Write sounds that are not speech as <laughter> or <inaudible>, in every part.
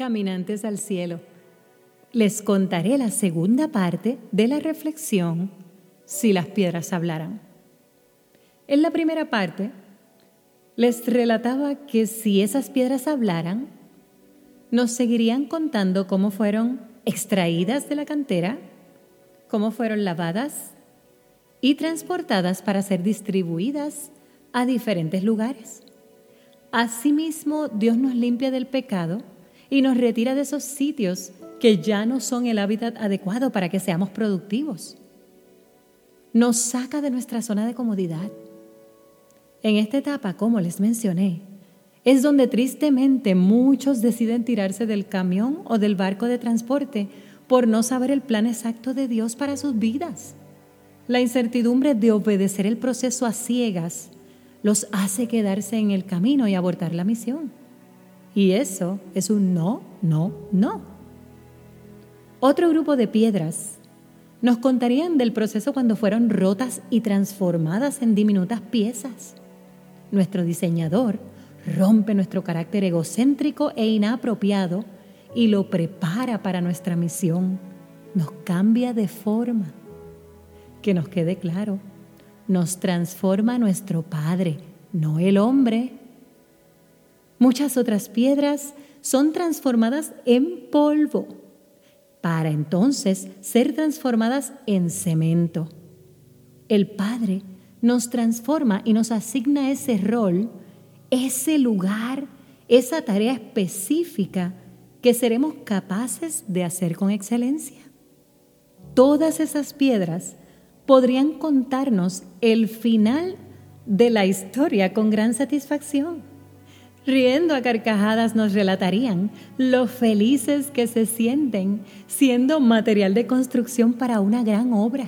Caminantes al cielo. Les contaré la segunda parte de la reflexión si las piedras hablaran. En la primera parte les relataba que si esas piedras hablaran, nos seguirían contando cómo fueron extraídas de la cantera, cómo fueron lavadas y transportadas para ser distribuidas a diferentes lugares. Asimismo, Dios nos limpia del pecado y nos retira de esos sitios que ya no son el hábitat adecuado para que seamos productivos. Nos saca de nuestra zona de comodidad. En esta etapa, como les mencioné, es donde tristemente muchos deciden tirarse del camión o del barco de transporte por no saber el plan exacto de Dios para sus vidas. La incertidumbre de obedecer el proceso a ciegas los hace quedarse en el camino y abortar la misión. Y eso es un no, no, no. Otro grupo de piedras nos contarían del proceso cuando fueron rotas y transformadas en diminutas piezas. Nuestro diseñador rompe nuestro carácter egocéntrico e inapropiado y lo prepara para nuestra misión. Nos cambia de forma. Que nos quede claro, nos transforma nuestro Padre, no el hombre. Muchas otras piedras son transformadas en polvo para entonces ser transformadas en cemento. El Padre nos transforma y nos asigna ese rol, ese lugar, esa tarea específica que seremos capaces de hacer con excelencia. Todas esas piedras podrían contarnos el final de la historia con gran satisfacción. Riendo a carcajadas nos relatarían lo felices que se sienten siendo material de construcción para una gran obra.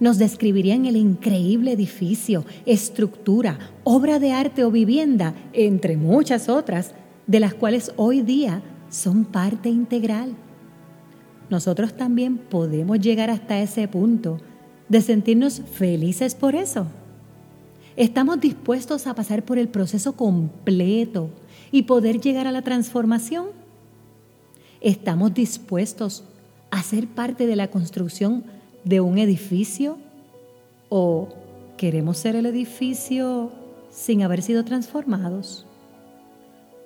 Nos describirían el increíble edificio, estructura, obra de arte o vivienda, entre muchas otras, de las cuales hoy día son parte integral. Nosotros también podemos llegar hasta ese punto de sentirnos felices por eso. Estamos dispuestos a pasar por el proceso completo y poder llegar a la transformación. Estamos dispuestos a ser parte de la construcción de un edificio o queremos ser el edificio sin haber sido transformados.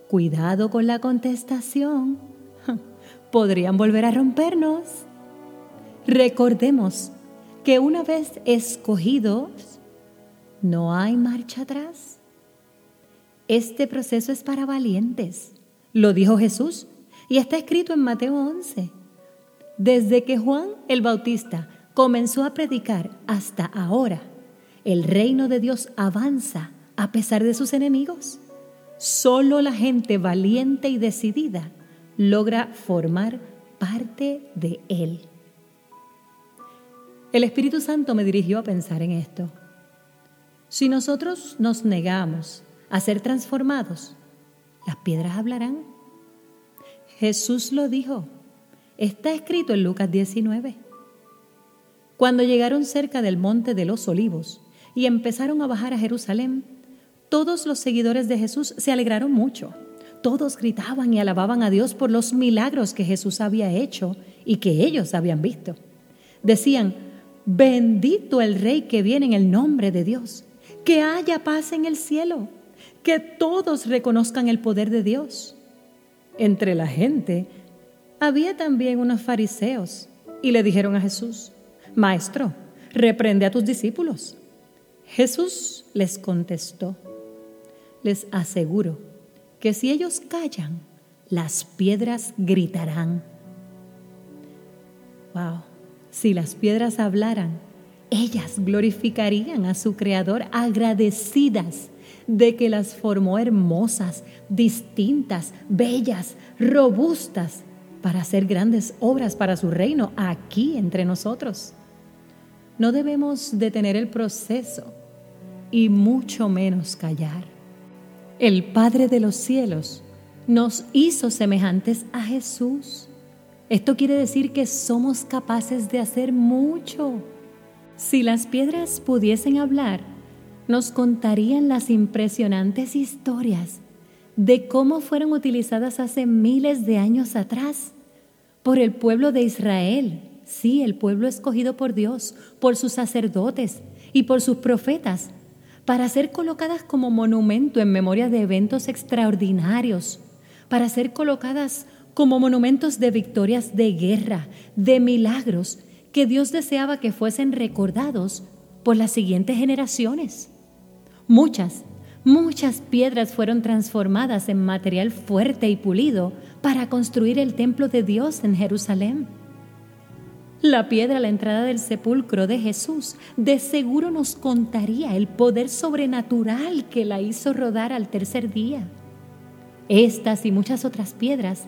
Cuidado con la contestación. <laughs> Podrían volver a rompernos. Recordemos que una vez escogidos, no hay marcha atrás. Este proceso es para valientes, lo dijo Jesús y está escrito en Mateo 11. Desde que Juan el Bautista comenzó a predicar hasta ahora, el reino de Dios avanza a pesar de sus enemigos. Solo la gente valiente y decidida logra formar parte de él. El Espíritu Santo me dirigió a pensar en esto. Si nosotros nos negamos a ser transformados, las piedras hablarán. Jesús lo dijo. Está escrito en Lucas 19. Cuando llegaron cerca del monte de los olivos y empezaron a bajar a Jerusalén, todos los seguidores de Jesús se alegraron mucho. Todos gritaban y alababan a Dios por los milagros que Jesús había hecho y que ellos habían visto. Decían, bendito el Rey que viene en el nombre de Dios que haya paz en el cielo, que todos reconozcan el poder de Dios. Entre la gente había también unos fariseos y le dijeron a Jesús, Maestro, reprende a tus discípulos. Jesús les contestó, les aseguro que si ellos callan, las piedras gritarán. Wow, si las piedras hablaran, ellas glorificarían a su Creador agradecidas de que las formó hermosas, distintas, bellas, robustas, para hacer grandes obras para su reino aquí entre nosotros. No debemos detener el proceso y mucho menos callar. El Padre de los cielos nos hizo semejantes a Jesús. Esto quiere decir que somos capaces de hacer mucho si las piedras pudiesen hablar, nos contarían las impresionantes historias de cómo fueron utilizadas hace miles de años atrás por el pueblo de Israel, sí, el pueblo escogido por Dios, por sus sacerdotes y por sus profetas, para ser colocadas como monumento en memoria de eventos extraordinarios, para ser colocadas como monumentos de victorias de guerra, de milagros que Dios deseaba que fuesen recordados por las siguientes generaciones. Muchas, muchas piedras fueron transformadas en material fuerte y pulido para construir el templo de Dios en Jerusalén. La piedra a la entrada del sepulcro de Jesús de seguro nos contaría el poder sobrenatural que la hizo rodar al tercer día. Estas y muchas otras piedras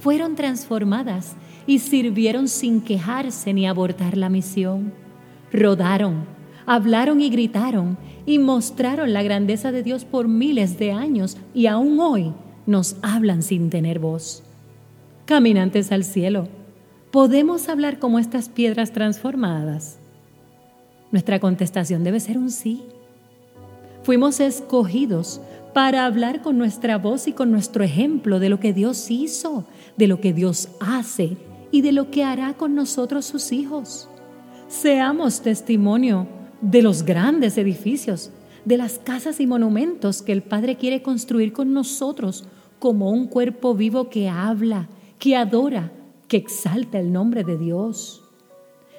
fueron transformadas y sirvieron sin quejarse ni abortar la misión. Rodaron, hablaron y gritaron y mostraron la grandeza de Dios por miles de años y aún hoy nos hablan sin tener voz. Caminantes al cielo, ¿Podemos hablar como estas piedras transformadas? Nuestra contestación debe ser un sí. Fuimos escogidos para hablar con nuestra voz y con nuestro ejemplo de lo que Dios hizo, de lo que Dios hace y de lo que hará con nosotros sus hijos. Seamos testimonio de los grandes edificios, de las casas y monumentos que el Padre quiere construir con nosotros como un cuerpo vivo que habla, que adora, que exalta el nombre de Dios.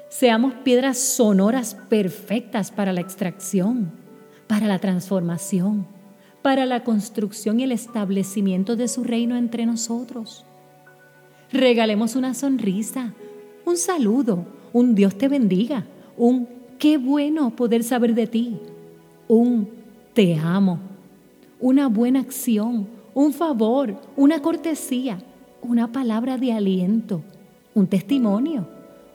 Seamos piedras sonoras perfectas para la extracción, para la transformación, para la construcción y el establecimiento de su reino entre nosotros. Regalemos una sonrisa, un saludo, un Dios te bendiga, un qué bueno poder saber de ti, un te amo, una buena acción, un favor, una cortesía, una palabra de aliento, un testimonio,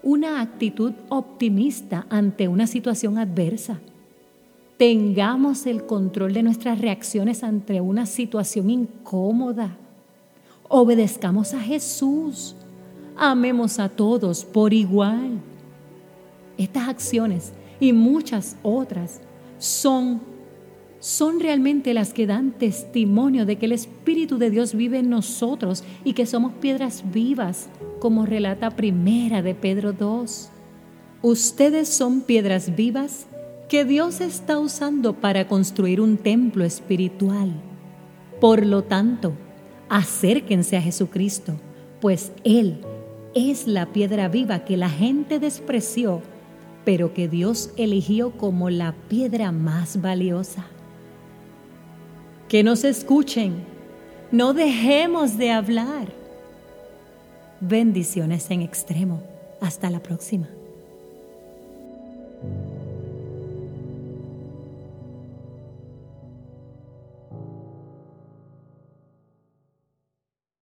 una actitud optimista ante una situación adversa. Tengamos el control de nuestras reacciones ante una situación incómoda. Obedezcamos a Jesús. Amemos a todos por igual. Estas acciones y muchas otras son son realmente las que dan testimonio de que el Espíritu de Dios vive en nosotros y que somos piedras vivas, como relata primera de Pedro 2. Ustedes son piedras vivas que Dios está usando para construir un templo espiritual. Por lo tanto, acérquense a Jesucristo, pues Él es la piedra viva que la gente despreció, pero que Dios eligió como la piedra más valiosa que nos escuchen. No dejemos de hablar. Bendiciones en extremo. Hasta la próxima.